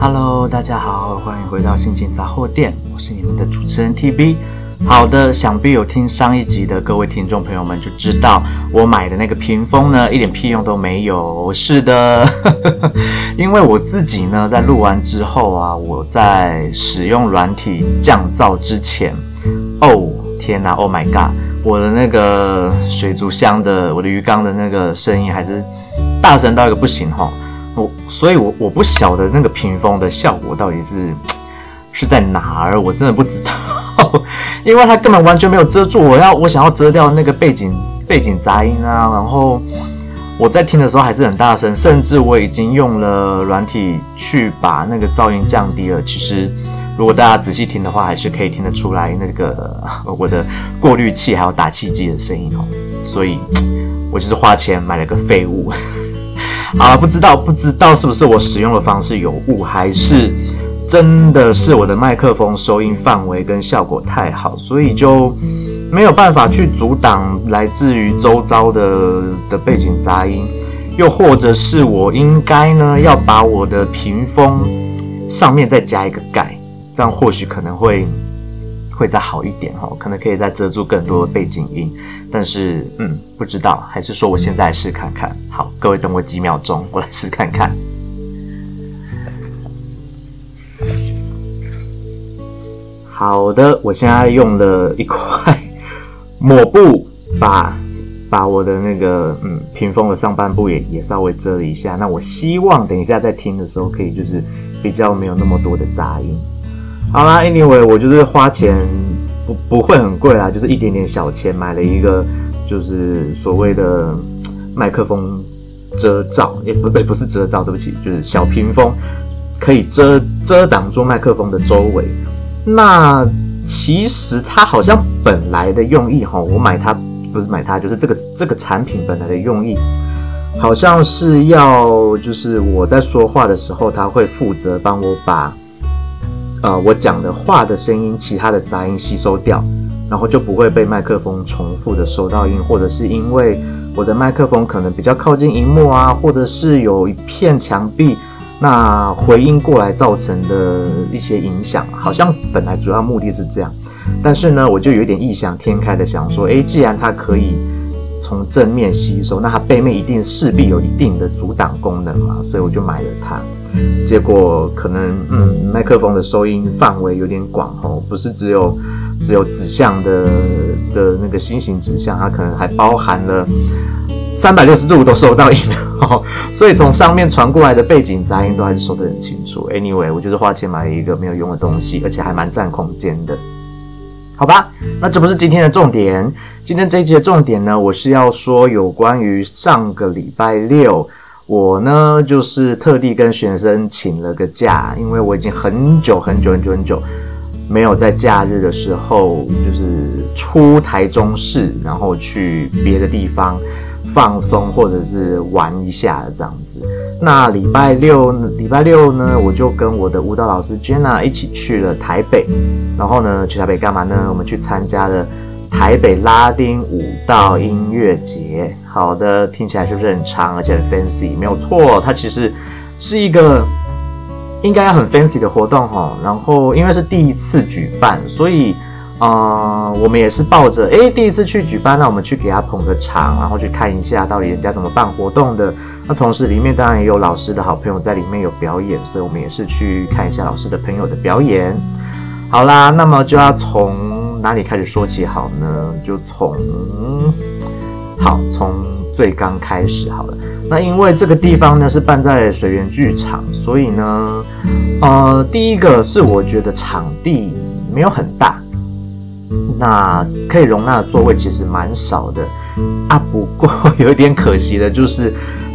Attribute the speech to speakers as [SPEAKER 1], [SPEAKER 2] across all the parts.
[SPEAKER 1] Hello，大家好，欢迎回到心情杂货店，我是你们的主持人 TB。好的，想必有听上一集的各位听众朋友们就知道，我买的那个屏风呢，一点屁用都没有。是的，因为我自己呢，在录完之后啊，我在使用软体降噪之前，哦，天哪，Oh my God，我的那个水族箱的，我的鱼缸的那个声音还是大声到一个不行哈。我，所以我我不晓得那个屏风的效果到底是是在哪儿，我真的不知道。因为它根本完全没有遮住我要我想要遮掉那个背景背景杂音啊，然后我在听的时候还是很大声，甚至我已经用了软体去把那个噪音降低了。其实如果大家仔细听的话，还是可以听得出来那个 我的过滤器还有打气机的声音哦。所以，我就是花钱买了个废物。啊，不知道不知道是不是我使用的方式有误，还是？真的是我的麦克风收音范围跟效果太好，所以就没有办法去阻挡来自于周遭的的背景杂音，又或者是我应该呢要把我的屏风上面再加一个盖，这样或许可能会会再好一点哈，可能可以再遮住更多背景音。但是嗯，不知道，还是说我现在试看看。好，各位等我几秒钟，我来试看看。好的，我现在用了一块抹布把把我的那个嗯屏风的上半部也也稍微遮了一下。那我希望等一下在听的时候可以就是比较没有那么多的杂音。好啦，Anyway，我就是花钱不不会很贵啦，就是一点点小钱买了一个就是所谓的麦克风遮罩，也不对，不是遮罩，对不起，就是小屏风可以遮遮挡住麦克风的周围。那其实它好像本来的用意哈，我买它不是买它，就是这个这个产品本来的用意，好像是要就是我在说话的时候，它会负责帮我把呃我讲的话的声音、其他的杂音吸收掉，然后就不会被麦克风重复的收到音，或者是因为我的麦克风可能比较靠近荧幕啊，或者是有一片墙壁。那回音过来造成的一些影响，好像本来主要目的是这样，但是呢，我就有点异想天开的想说，诶，既然它可以从正面吸收，那它背面一定势必有一定的阻挡功能嘛，所以我就买了它。结果可能，嗯，麦克风的收音范围有点广哦，不是只有只有指向的的那个心形指向，它可能还包含了。三百六十度都收到音了，所以从上面传过来的背景杂音都还是收得很清楚。Anyway，我就是花钱买了一个没有用的东西，而且还蛮占空间的，好吧？那这不是今天的重点，今天这一集的重点呢，我是要说有关于上个礼拜六，我呢就是特地跟学生请了个假，因为我已经很久很久很久很久没有在假日的时候就是出台中市，然后去别的地方。放松或者是玩一下这样子。那礼拜六，礼拜六呢，我就跟我的舞蹈老师 Jenna 一起去了台北。然后呢，去台北干嘛呢？我们去参加了台北拉丁舞蹈音乐节。好的，听起来是不是很长而且很 fancy？没有错，它其实是一个应该要很 fancy 的活动哈。然后因为是第一次举办，所以。啊、我们也是抱着诶，第一次去举办，那我们去给他捧个场，然后去看一下到底人家怎么办活动的。那同时里面当然也有老师的好朋友在里面有表演，所以我们也是去看一下老师的朋友的表演。好啦，那么就要从哪里开始说起好呢？就从好从最刚开始好了。那因为这个地方呢是办在水源剧场，所以呢，呃，第一个是我觉得场地没有很大。那可以容纳的座位其实蛮少的啊，不过有一点可惜的就是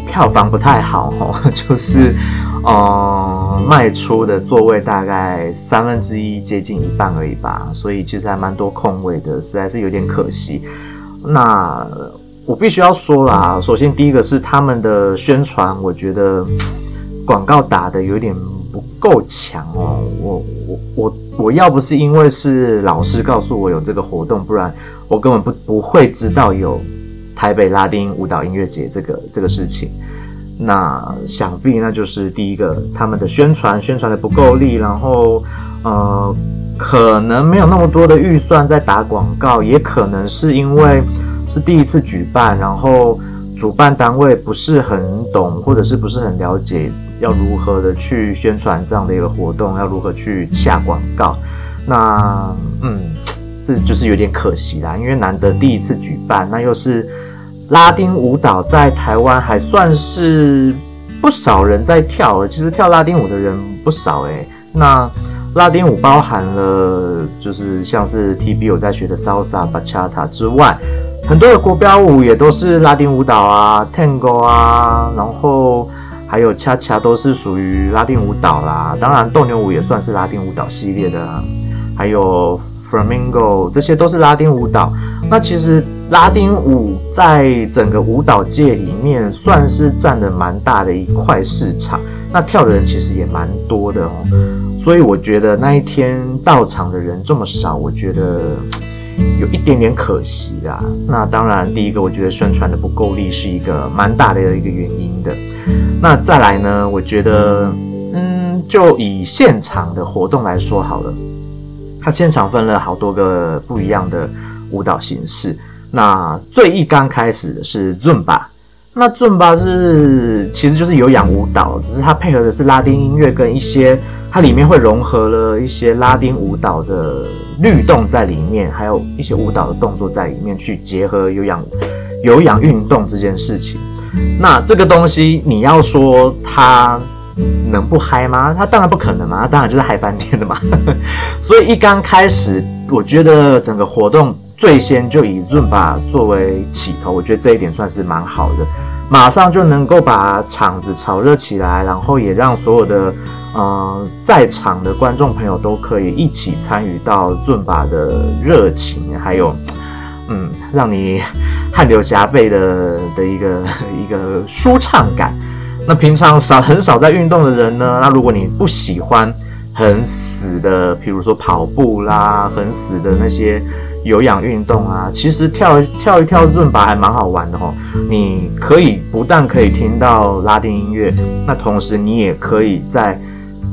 [SPEAKER 1] 票房不太好哦，就是呃卖出的座位大概三分之一接近一半而已吧，所以其实还蛮多空位的，实在是有点可惜。那我必须要说啦，首先第一个是他们的宣传，我觉得广告打的有点不够强哦，我我我。我要不是因为是老师告诉我有这个活动，不然我根本不不会知道有台北拉丁舞蹈音乐节这个这个事情。那想必那就是第一个，他们的宣传宣传的不够力，然后呃，可能没有那么多的预算在打广告，也可能是因为是第一次举办，然后主办单位不是很懂，或者是不是很了解要如何的去宣传这样的一个活动，要如何去下广告。那嗯，这就是有点可惜啦，因为难得第一次举办，那又是。拉丁舞蹈在台湾还算是不少人在跳，其实跳拉丁舞的人不少诶。那拉丁舞包含了就是像是 TB 有在学的 Salsa、Bachata 之外，很多的国标舞也都是拉丁舞蹈啊，Tango 啊，然后还有恰恰都是属于拉丁舞蹈啦。当然斗牛舞也算是拉丁舞蹈系列的啦，还有 Flamingo 这些都是拉丁舞蹈。那其实。拉丁舞在整个舞蹈界里面算是占的蛮大的一块市场，那跳的人其实也蛮多的哦，所以我觉得那一天到场的人这么少，我觉得有一点点可惜啦。那当然，第一个我觉得宣传的不够力是一个蛮大的一个原因的。那再来呢，我觉得，嗯，就以现场的活动来说好了，它现场分了好多个不一样的舞蹈形式。那最一刚开始的是 Zumba，那尊巴是其实就是有氧舞蹈，只是它配合的是拉丁音乐跟一些，它里面会融合了一些拉丁舞蹈的律动在里面，还有一些舞蹈的动作在里面去结合有氧有氧运动这件事情。那这个东西你要说它能不嗨吗？它当然不可能嘛，它当然就是嗨翻天的嘛。所以一刚开始，我觉得整个活动。最先就以 Zumba 作为起头，我觉得这一点算是蛮好的，马上就能够把场子炒热起来，然后也让所有的呃在场的观众朋友都可以一起参与到 Zumba 的热情，还有嗯让你汗流浃背的 的一个 一个舒畅感。那平常少很少在运动的人呢，那如果你不喜欢很死的，比如说跑步啦，很死的那些。有氧运动啊，其实跳跳一跳伦巴还蛮好玩的哦。你可以不但可以听到拉丁音乐，那同时你也可以在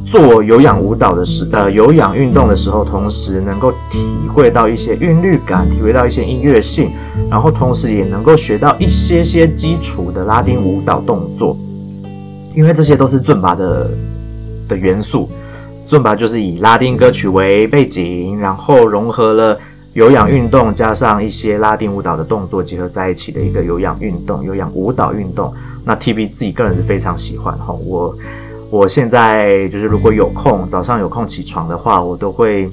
[SPEAKER 1] 做有氧舞蹈的时，呃，有氧运动的时候，同时能够体会到一些韵律感，体会到一些音乐性，然后同时也能够学到一些些基础的拉丁舞蹈动作，因为这些都是伦巴的的元素。伦巴就是以拉丁歌曲为背景，然后融合了。有氧运动加上一些拉丁舞蹈的动作结合在一起的一个有氧运动、有氧舞蹈运动。那 TB 自己个人是非常喜欢哈。我我现在就是如果有空，早上有空起床的话，我都会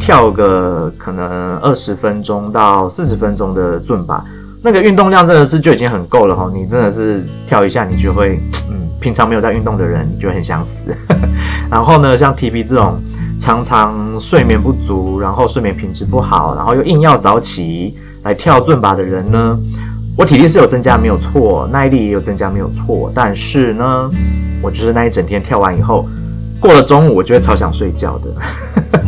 [SPEAKER 1] 跳个可能二十分钟到四十分钟的伦巴。那个运动量真的是就已经很够了哈。你真的是跳一下，你就会嗯，平常没有在运动的人，你就很想死。然后呢，像 TB 这种。常常睡眠不足，然后睡眠品质不好，然后又硬要早起来跳伦巴的人呢，我体力是有增加没有错，耐力也有增加没有错，但是呢，我就是那一整天跳完以后，过了中午我就会超想睡觉的。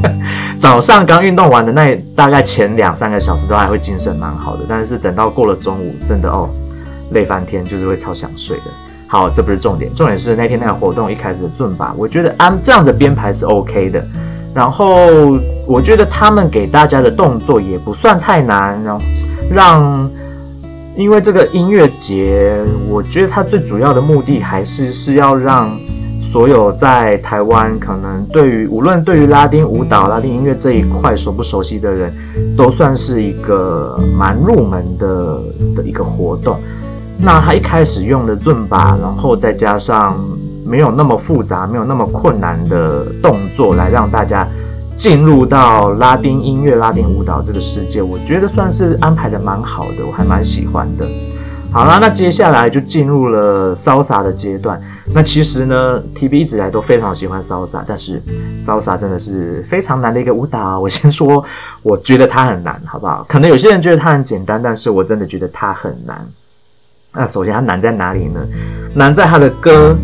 [SPEAKER 1] 早上刚运动完的那大概前两三个小时都还会精神蛮好的，但是等到过了中午，真的哦，累翻天，就是会超想睡的。好，这不是重点，重点是那天那个活动一开始的伦巴，我觉得按这样子编排是 OK 的。然后我觉得他们给大家的动作也不算太难，然后让，因为这个音乐节，我觉得它最主要的目的还是是要让所有在台湾可能对于无论对于拉丁舞蹈、拉丁音乐这一块熟不熟悉的人，都算是一个蛮入门的的一个活动。那他一开始用的伦巴，然后再加上没有那么复杂、没有那么困难的动作，来让大家进入到拉丁音乐、拉丁舞蹈这个世界，我觉得算是安排的蛮好的，我还蛮喜欢的。好啦，那接下来就进入了 Salsa 的阶段。那其实呢，TB 一直来都非常喜欢 Salsa，但是 Salsa 真的是非常难的一个舞蹈。我先说，我觉得它很难，好不好？可能有些人觉得它很简单，但是我真的觉得它很难。那首先它难在哪里呢？难在它的歌，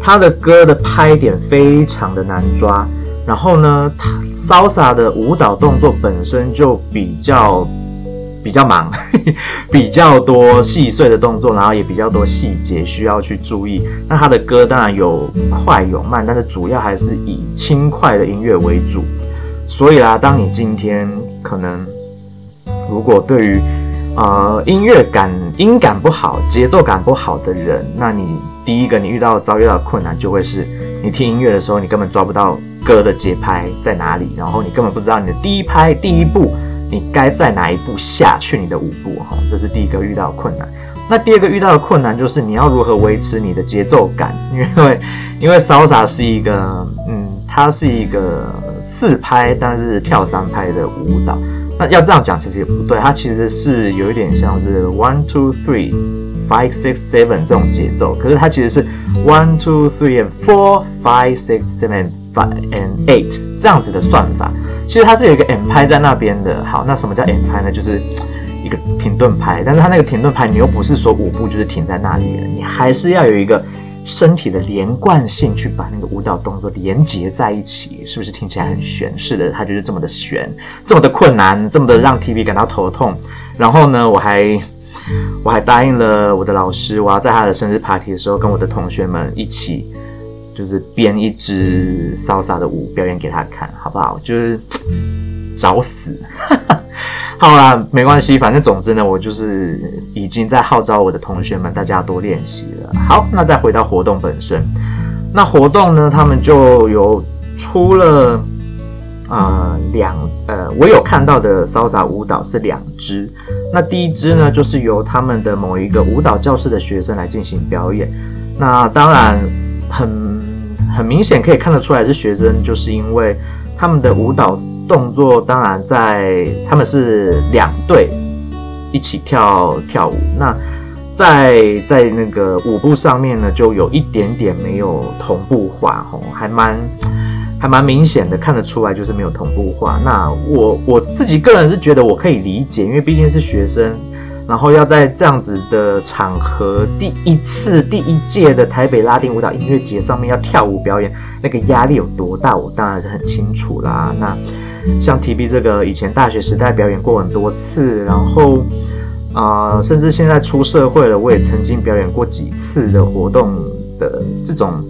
[SPEAKER 1] 它的歌的拍点非常的难抓。然后呢，它 Salsa 的舞蹈动作本身就比较比较忙，比较多细碎的动作，然后也比较多细节需要去注意。那他的歌当然有快有慢，但是主要还是以轻快的音乐为主。所以啦，当你今天可能如果对于呃音乐感、音感不好、节奏感不好的人，那你第一个你遇到遭遇到的困难就会是你听音乐的时候，你根本抓不到歌的节拍在哪里，然后你根本不知道你的第一拍、第一步。你该在哪一步下去你的舞步哈？这是第一个遇到的困难。那第二个遇到的困难就是你要如何维持你的节奏感，因为 因为 Salsa 是一个嗯，它是一个四拍但是跳三拍的舞蹈。那要这样讲其实也不对，它其实是有一点像是 one two three five six seven 这种节奏，可是它其实是 one two three and four five six seven five and eight 这样子的算法。其实它是有一个 M 拍在那边的。好，那什么叫 M 拍呢？就是一个停顿拍。但是它那个停顿拍，你又不是说舞步就是停在那里了，你还是要有一个身体的连贯性去把那个舞蹈动作连接在一起，是不是听起来很悬？是的，它就是这么的悬，这么的困难，这么的让 TV 感到头痛。然后呢，我还我还答应了我的老师，我要在他的生日 party 的时候跟我的同学们一起。就是编一支 Salsa 的舞表演给他看，好不好？就是找死，好啦，没关系，反正总之呢，我就是已经在号召我的同学们，大家多练习了。好，那再回到活动本身，那活动呢，他们就有出了呃两呃，我有看到的 Salsa 舞蹈是两支，那第一支呢，就是由他们的某一个舞蹈教室的学生来进行表演，那当然很。很明显可以看得出来是学生，就是因为他们的舞蹈动作，当然在他们是两队一起跳跳舞，那在在那个舞步上面呢，就有一点点没有同步化，吼，还蛮还蛮明显的看得出来，就是没有同步化。那我我自己个人是觉得我可以理解，因为毕竟是学生。然后要在这样子的场合，第一次第一届的台北拉丁舞蹈音乐节上面要跳舞表演，那个压力有多大，我当然是很清楚啦。那像 TB 这个以前大学时代表演过很多次，然后啊、呃，甚至现在出社会了，我也曾经表演过几次的活动的这种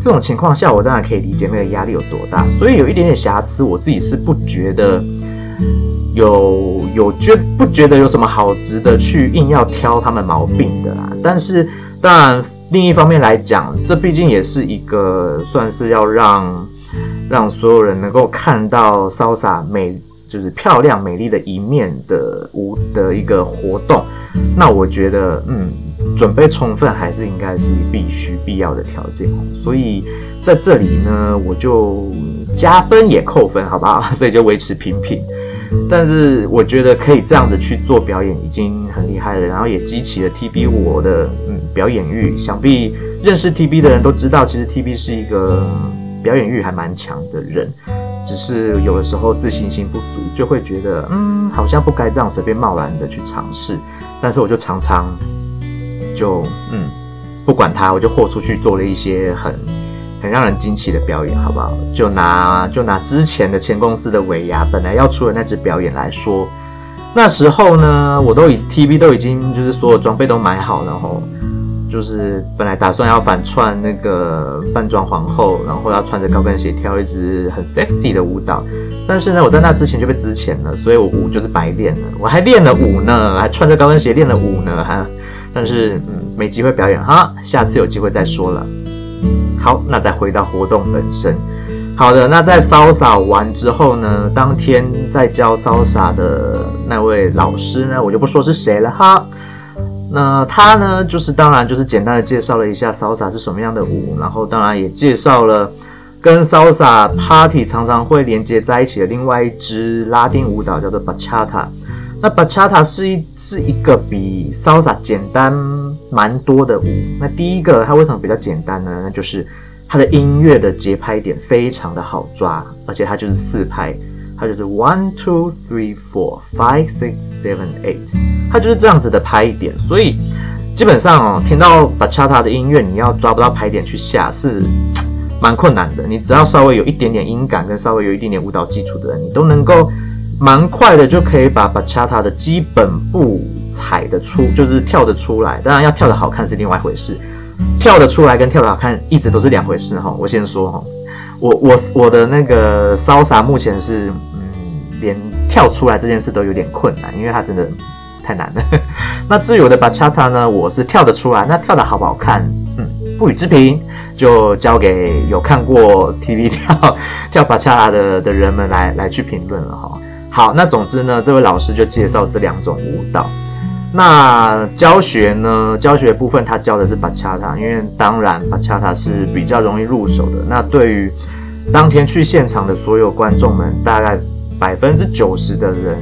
[SPEAKER 1] 这种情况下，我当然可以理解那个压力有多大。所以有一点点瑕疵，我自己是不觉得。有有觉不觉得有什么好值得去硬要挑他们毛病的啦？但是当然，另一方面来讲，这毕竟也是一个算是要让让所有人能够看到 Salsa 美，就是漂亮美丽的一面的舞的一个活动。那我觉得，嗯，准备充分还是应该是必须必要的条件。所以在这里呢，我就加分也扣分，好不好？所以就维持平平。但是我觉得可以这样子去做表演已经很厉害了，然后也激起了 TB 我的嗯表演欲。想必认识 TB 的人都知道，其实 TB 是一个表演欲还蛮强的人，只是有的时候自信心不足，就会觉得嗯好像不该这样随便贸然的去尝试。但是我就常常就嗯不管他，我就豁出去做了一些很。很让人惊奇的表演，好不好？就拿就拿之前的前公司的尾牙本来要出的那支表演来说，那时候呢，我都已 TV 都已经就是所有装备都买好，然后就是本来打算要反串那个扮装皇后，然后要穿着高跟鞋跳一支很 sexy 的舞蹈，但是呢，我在那之前就被支遣了，所以我舞就是白练了，我还练了舞呢，还穿着高跟鞋练了舞呢，哈，但是嗯，没机会表演哈，下次有机会再说了。好，那再回到活动本身。好的，那在 Salsa 完之后呢，当天在教 Salsa 的那位老师呢，我就不说是谁了哈。那他呢，就是当然就是简单的介绍了一下 Salsa 是什么样的舞，然后当然也介绍了跟 Salsa Party 常常会连接在一起的另外一支拉丁舞蹈，叫做 Bachata。那 Bachata 是一是一个比 Salsa 简单蛮多的舞。那第一个它为什么比较简单呢？那就是它的音乐的节拍点非常的好抓，而且它就是四拍，它就是 one two three four five six seven eight，它就是这样子的拍一点。所以基本上哦，听到 Bachata 的音乐，你要抓不到拍点去下是蛮困难的。你只要稍微有一点点音感跟稍微有一点点舞蹈基础的人，你都能够。蛮快的就可以把 Bachata 的基本步踩得出，就是跳得出来。当然要跳得好看是另外一回事，跳得出来跟跳得好看一直都是两回事哈。我先说哈，我我我的那个 Salsa 目前是嗯，连跳出来这件事都有点困难，因为它真的太难了。那至于我的巴恰塔呢，我是跳得出来，那跳得好不好看，嗯，不予置评，就交给有看过 TV 跳跳巴恰塔的的人们来来去评论了哈。好，那总之呢，这位老师就介绍这两种舞蹈。那教学呢，教学部分他教的是巴恰塔，因为当然巴恰塔是比较容易入手的。那对于当天去现场的所有观众们，大概百分之九十的人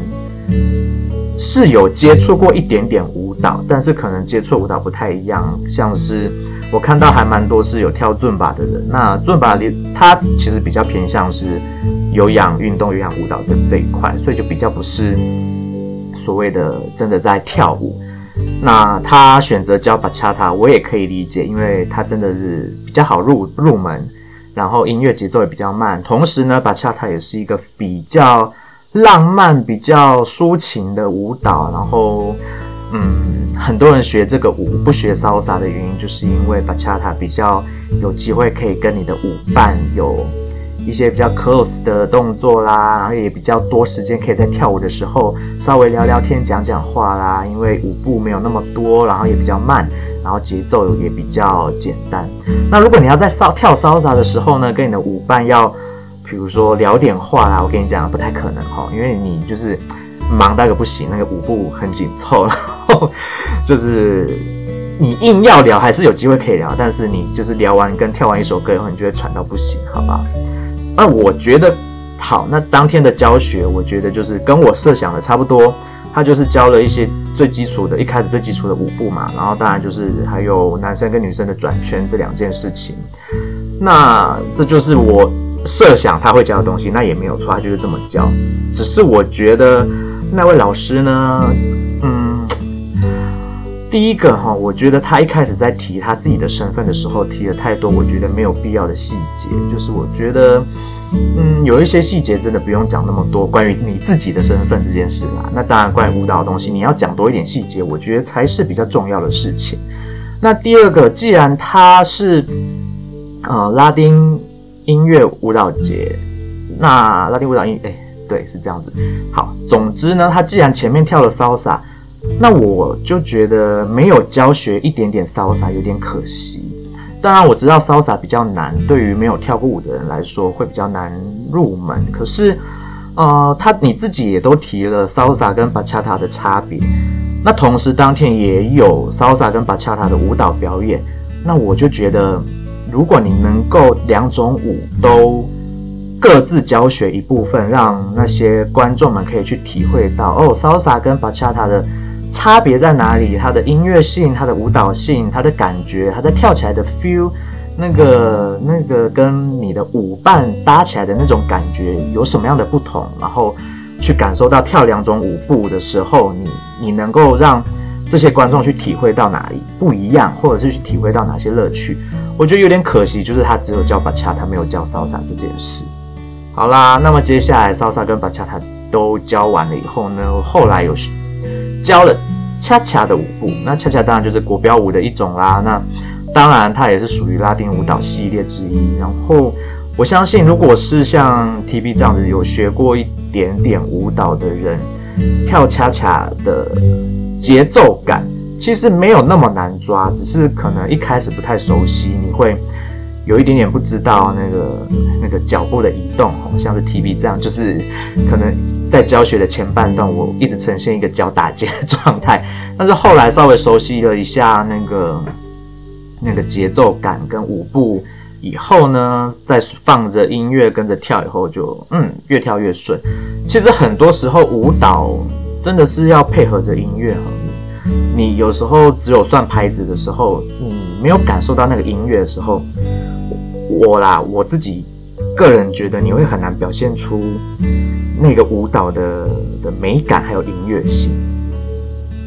[SPEAKER 1] 是有接触过一点点舞蹈，但是可能接触舞蹈不太一样，像是我看到还蛮多是有跳尊巴的人。那尊巴里，它其实比较偏向是。有氧运动、有氧舞蹈的这一块，所以就比较不是所谓的真的在跳舞。那他选择教巴恰塔，我也可以理解，因为他真的是比较好入入门，然后音乐节奏也比较慢。同时呢，巴恰塔也是一个比较浪漫、比较抒情的舞蹈。然后，嗯，很多人学这个舞不学骚洒的原因，就是因为巴恰塔比较有机会可以跟你的舞伴有。一些比较 close 的动作啦，然后也比较多时间可以在跳舞的时候稍微聊聊天、讲讲话啦。因为舞步没有那么多，然后也比较慢，然后节奏也比较简单。那如果你要在骚跳骚杂的时候呢，跟你的舞伴要，比如说聊点话啦，我跟你讲不太可能哈，因为你就是忙到个不行，那个舞步很紧凑，然后就是你硬要聊还是有机会可以聊，但是你就是聊完跟跳完一首歌以后，你就会喘到不行，好吧？那我觉得好，那当天的教学，我觉得就是跟我设想的差不多。他就是教了一些最基础的，一开始最基础的舞步嘛，然后当然就是还有男生跟女生的转圈这两件事情。那这就是我设想他会教的东西，那也没有错，他就是这么教。只是我觉得那位老师呢，第一个哈，我觉得他一开始在提他自己的身份的时候，提了太多，我觉得没有必要的细节，就是我觉得。嗯，有一些细节真的不用讲那么多，关于你自己的身份这件事啦。那当然，关于舞蹈的东西，你要讲多一点细节，我觉得才是比较重要的事情。那第二个，既然它是呃拉丁音乐舞蹈节，那拉丁舞蹈音，哎，对，是这样子。好，总之呢，他既然前面跳了 Salsa，那我就觉得没有教学一点点 Salsa 有点可惜。当然我知道 Salsa 比较难，对于没有跳过舞的人来说会比较难入门。可是，呃，他你自己也都提了 Salsa 跟 Bachata 的差别。那同时当天也有 Salsa 跟 Bachata 的舞蹈表演。那我就觉得，如果你能够两种舞都各自教学一部分，让那些观众们可以去体会到哦，Salsa 跟 Bachata 的。差别在哪里？它的音乐性、它的舞蹈性、它的感觉、它的跳起来的 feel，那个那个跟你的舞伴搭起来的那种感觉有什么样的不同？然后去感受到跳两种舞步的时候，你你能够让这些观众去体会到哪里不一样，或者是去体会到哪些乐趣？我觉得有点可惜，就是他只有教巴恰，他没有教 Salsa 这件事。好啦，那么接下来骚萨跟巴恰他都教完了以后呢，后来有。教了恰恰的舞步，那恰恰当然就是国标舞的一种啦。那当然它也是属于拉丁舞蹈系列之一。然后我相信，如果是像 TB 这样子有学过一点点舞蹈的人，跳恰恰的节奏感其实没有那么难抓，只是可能一开始不太熟悉，你会。有一点点不知道那个那个脚步的移动，像是 T B 这样，就是可能在教学的前半段，我一直呈现一个脚打结的状态，但是后来稍微熟悉了一下那个那个节奏感跟舞步以后呢，再放着音乐跟着跳以后就，嗯越跳越顺。其实很多时候舞蹈真的是要配合着音乐哈，你有时候只有算拍子的时候，你没有感受到那个音乐的时候。我啦，我自己个人觉得你会很难表现出那个舞蹈的的美感还有音乐性，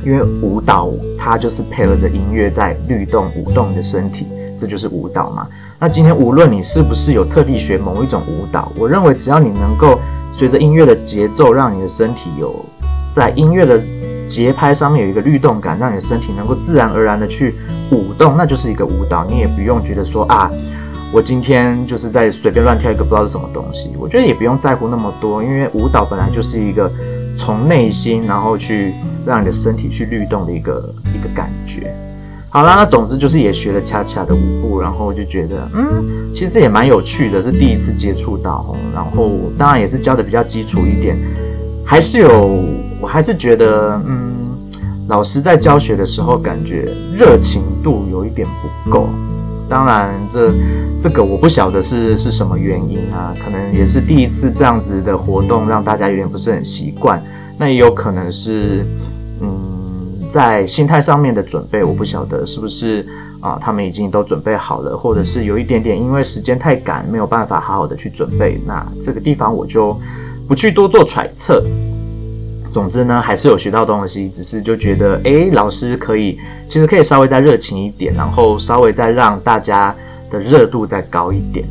[SPEAKER 1] 因为舞蹈它就是配合着音乐在律动舞动你的身体，这就是舞蹈嘛。那今天无论你是不是有特地学某一种舞蹈，我认为只要你能够随着音乐的节奏，让你的身体有在音乐的节拍上面有一个律动感，让你的身体能够自然而然的去舞动，那就是一个舞蹈。你也不用觉得说啊，我今天就是在随便乱跳一个不知道是什么东西。我觉得也不用在乎那么多，因为舞蹈本来就是一个从内心然后去让你的身体去律动的一个一个感觉。好啦，那总之就是也学了恰恰的舞步，然后就觉得，嗯，其实也蛮有趣的，是第一次接触到，然后当然也是教的比较基础一点，还是有，我还是觉得，嗯，老师在教学的时候感觉热情度有一点不够，当然这这个我不晓得是是什么原因啊，可能也是第一次这样子的活动让大家有点不是很习惯，那也有可能是，嗯。在心态上面的准备，我不晓得是不是啊，他们已经都准备好了，或者是有一点点因为时间太赶，没有办法好好的去准备。那这个地方我就不去多做揣测。总之呢，还是有学到东西，只是就觉得，诶，老师可以，其实可以稍微再热情一点，然后稍微再让大家的热度再高一点。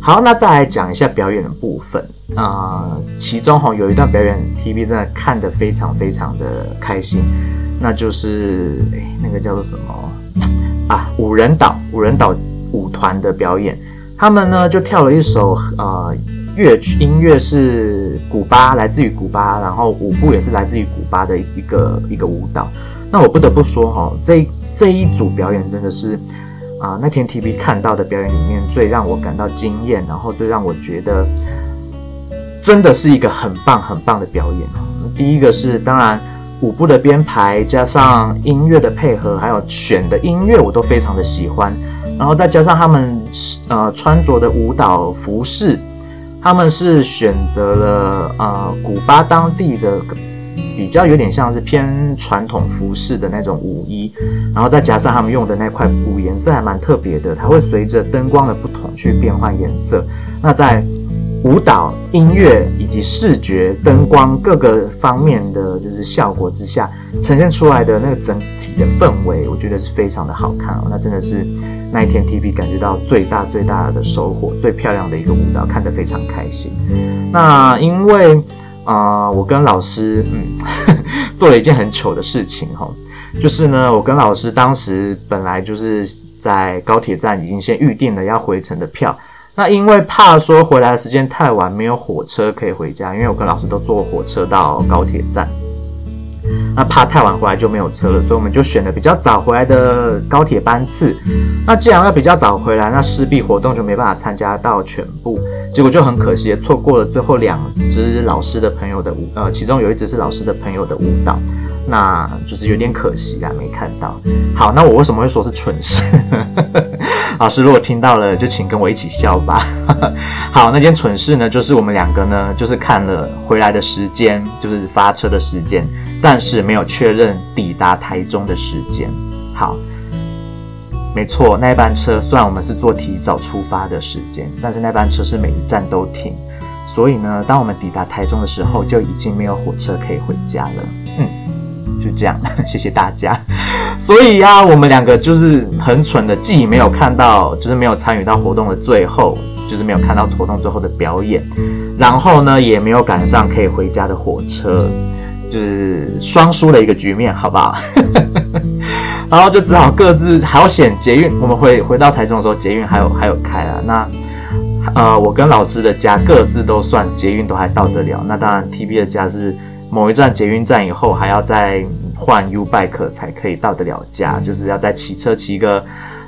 [SPEAKER 1] 好，那再来讲一下表演的部分啊，其中哈有一段表演，TV 真的看得非常非常的开心。那就是诶，那个叫做什么啊？五人岛五人岛舞团的表演，他们呢就跳了一首呃乐曲，音乐是古巴，来自于古巴，然后舞步也是来自于古巴的一个一个舞蹈。那我不得不说哈，这这一组表演真的是啊、那天 TV 看到的表演里面最让我感到惊艳，然后最让我觉得真的是一个很棒很棒的表演。第一个是当然。舞步的编排加上音乐的配合，还有选的音乐我都非常的喜欢，然后再加上他们呃穿着的舞蹈服饰，他们是选择了呃古巴当地的比较有点像是偏传统服饰的那种舞衣，然后再加上他们用的那块布颜色还蛮特别的，它会随着灯光的不同去变换颜色。那在舞蹈、音乐以及视觉、灯光各个方面的就是效果之下，呈现出来的那个整体的氛围，我觉得是非常的好看哦。那真的是那一天 TV 感觉到最大最大的收获，最漂亮的一个舞蹈，看得非常开心。那因为啊、呃，我跟老师嗯做了一件很糗的事情哈，就是呢，我跟老师当时本来就是在高铁站已经先预定了要回程的票。那因为怕说回来的时间太晚，没有火车可以回家，因为我跟老师都坐火车到高铁站，那怕太晚回来就没有车了，所以我们就选了比较早回来的高铁班次。那既然要比较早回来，那势必活动就没办法参加到全部，结果就很可惜，错过了最后两只老师的朋友的舞，呃，其中有一只是老师的朋友的舞蹈。那就是有点可惜啦，没看到。好，那我为什么会说是蠢事？老师如果听到了，就请跟我一起笑吧。好，那件蠢事呢，就是我们两个呢，就是看了回来的时间，就是发车的时间，但但是没有确认抵达台中的时间。好，没错，那班车虽然我们是做提早出发的时间，但是那班车是每一站都停，所以呢，当我们抵达台中的时候，就已经没有火车可以回家了。嗯。就这样，谢谢大家。所以呀、啊，我们两个就是很蠢的，既没有看到，就是没有参与到活动的最后，就是没有看到活动最后的表演，然后呢，也没有赶上可以回家的火车，就是双输的一个局面，好不好？然后就只好各自好险捷运，我们回回到台中的时候，捷运还有还有开啊。那呃，我跟老师的家各自都算捷运都还到得了。那当然，T B 的家是。某一站捷运站以后，还要再换 U bike 才可以到得了家，就是要再骑车骑个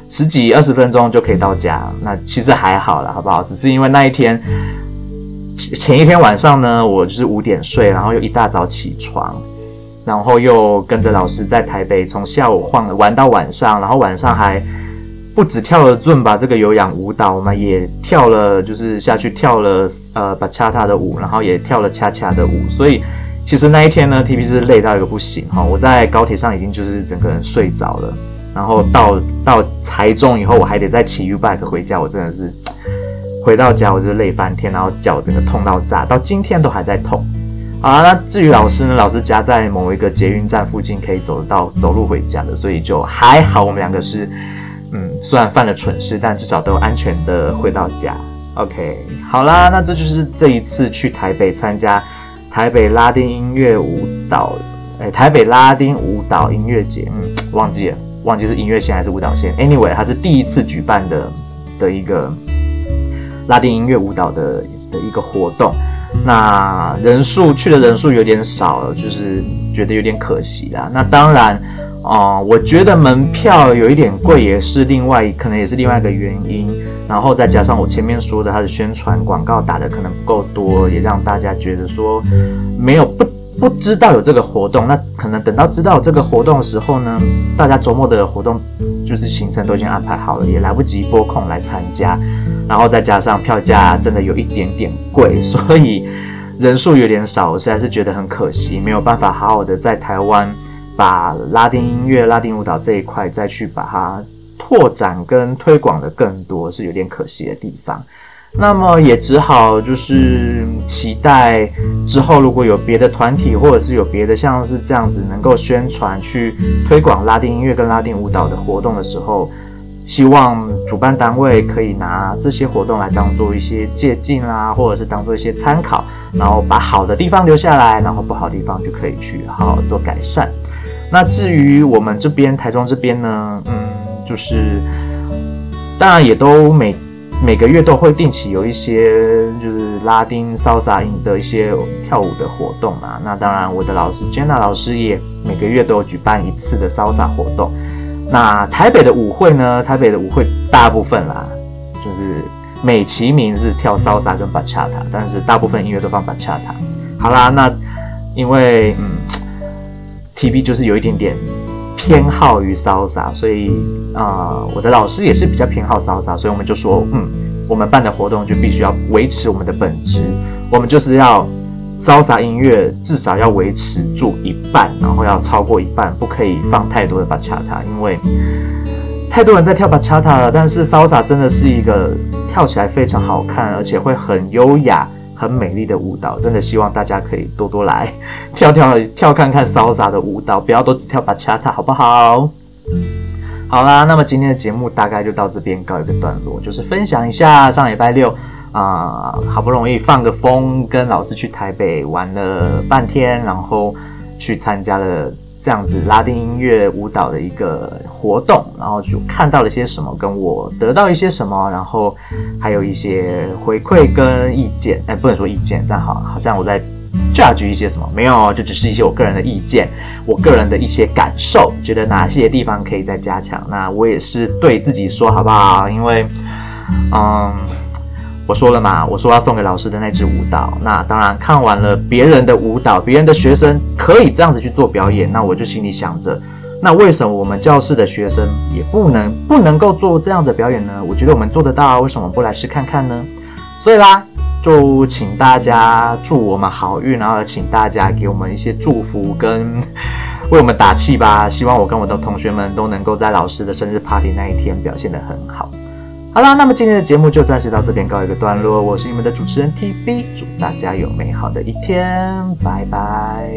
[SPEAKER 1] 十几二十分钟就可以到家。那其实还好了，好不好？只是因为那一天前一天晚上呢，我就是五点睡，然后又一大早起床，然后又跟着老师在台北从下午晃玩到晚上，然后晚上还不止跳了 Zumba 这个有氧舞蹈嘛，也跳了，就是下去跳了呃把恰恰的舞，然后也跳了恰恰的舞，所以。其实那一天呢，TV 是累到一个不行哈。我在高铁上已经就是整个人睡着了，然后到到台中以后，我还得再骑 U-Bike 回家。我真的是回到家我就累翻天，然后脚整个痛到炸，到今天都还在痛。好啊，那至于老师呢，老师家在某一个捷运站附近，可以走得到走路回家的，所以就还好。我们两个是嗯，虽然犯了蠢事，但至少都安全的回到家。OK，好啦，那这就是这一次去台北参加台北拉丁音乐舞蹈，哎，台北拉丁舞蹈音乐节，嗯，忘记了，忘记是音乐线还是舞蹈线。Anyway，它是第一次举办的的一个拉丁音乐舞蹈的的一个活动。那人数去的人数有点少了，就是觉得有点可惜啦。那当然，哦、我觉得门票有一点贵，也是另外可能也是另外一个原因。然后再加上我前面说的，它的宣传广告打的可能不够多，也让大家觉得说没有不不知道有这个活动。那可能等到知道这个活动的时候呢，大家周末的活动就是行程都已经安排好了，也来不及拨空来参加。然后再加上票价真的有一点点贵，所以人数有点少，我实在是觉得很可惜，没有办法好好的在台湾把拉丁音乐、拉丁舞蹈这一块再去把它。拓展跟推广的更多是有点可惜的地方，那么也只好就是期待之后如果有别的团体或者是有别的像是这样子能够宣传去推广拉丁音乐跟拉丁舞蹈的活动的时候，希望主办单位可以拿这些活动来当做一些借鉴啦，或者是当做一些参考，然后把好的地方留下来，然后不好的地方就可以去好好做改善。那至于我们这边台中这边呢，嗯。就是，当然也都每每个月都会定期有一些就是拉丁 salsa 的一些跳舞的活动啊。那当然，我的老师 Jenna 老师也每个月都有举办一次的 salsa 活动。那台北的舞会呢？台北的舞会大部分啦，就是美其名是跳 salsa 跟 bachata，但是大部分音乐都放 bachata。好啦，那因为嗯，TV 就是有一点点。偏好于 salsa，所以啊、我的老师也是比较偏好 salsa，所以我们就说，嗯，我们办的活动就必须要维持我们的本质，我们就是要潇洒音乐至少要维持住一半，然后要超过一半，不可以放太多的 bachata，因为太多人在跳 bachata 了。但是潇洒真的是一个跳起来非常好看，而且会很优雅。很美丽的舞蹈，真的希望大家可以多多来跳跳跳看看潇洒的舞蹈，不要都只跳 bachata，好不好？好啦，那么今天的节目大概就到这边告一个段落，就是分享一下上礼拜六啊、好不容易放个风，跟老师去台北玩了半天，然后去参加了。这样子拉丁音乐舞蹈的一个活动，然后就看到了些什么，跟我得到一些什么，然后还有一些回馈跟意见。哎，不能说意见，这样好，好像我在 judge 一些什么，没有，就只是一些我个人的意见，我个人的一些感受，觉得哪些地方可以再加强。那我也是对自己说，好不好？因为，嗯。我说了嘛，我说要送给老师的那支舞蹈，那当然看完了别人的舞蹈，别人的学生可以这样子去做表演，那我就心里想着，那为什么我们教室的学生也不能不能够做这样的表演呢？我觉得我们做得到，为什么不来试看看呢？所以啦，就请大家祝我们好运，然后请大家给我们一些祝福跟 为我们打气吧。希望我跟我的同学们都能够在老师的生日 party 那一天表现得很好。好啦，那么今天的节目就暂时到这边告一个段落。我是你们的主持人 TB，祝大家有美好的一天，拜拜。